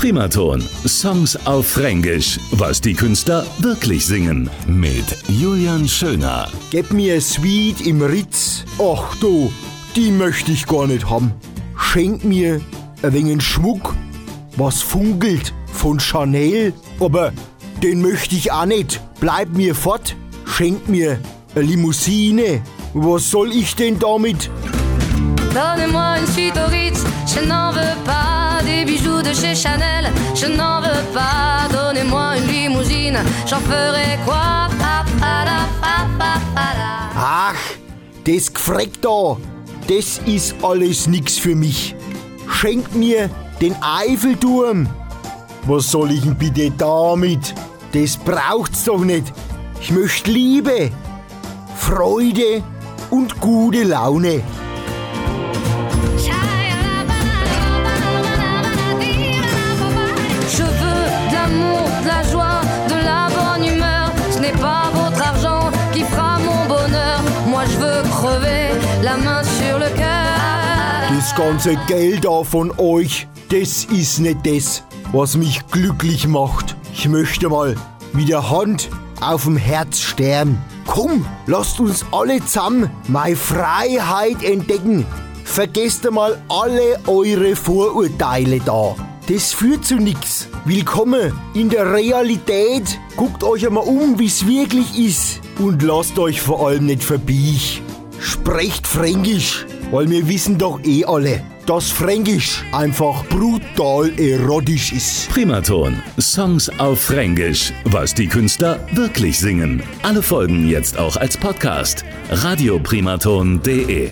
Primaton. Songs auf Fränkisch. Was die Künstler wirklich singen. Mit Julian Schöner. Gib mir Sweet im Ritz. Ach du, die möchte ich gar nicht haben. Schenk mir ein wenig Schmuck, was funkelt von Chanel. Aber den möchte ich auch nicht. Bleib mir fort. Schenk mir eine Limousine. Was soll ich denn damit? Donnez-moi une suite au Ritz, je n'en veux pas de chez Chanel, je n'en veux pas. Donnez-moi une limousine, j'en ferai quoi. Ach, das Gefreck da, das ist alles nix für mich. Schenk mir den Eiffelturm. Was soll ich denn bitte damit? Das braucht's doch nicht. Ich möchte Liebe, Freude und gute Laune. Das ganze Geld da von euch, das ist nicht das, was mich glücklich macht. Ich möchte mal mit der Hand auf dem Herz sterben. Komm, lasst uns alle zusammen meine Freiheit entdecken. Vergesst einmal alle eure Vorurteile da. Das führt zu nix. Willkommen in der Realität. Guckt euch einmal um, wie's wirklich ist. Und lasst euch vor allem nicht verbiegen. Sprecht Fränkisch, weil wir wissen doch eh alle, dass Fränkisch einfach brutal erotisch ist. Primaton. Songs auf Fränkisch. Was die Künstler wirklich singen. Alle Folgen jetzt auch als Podcast. radioprimaton.de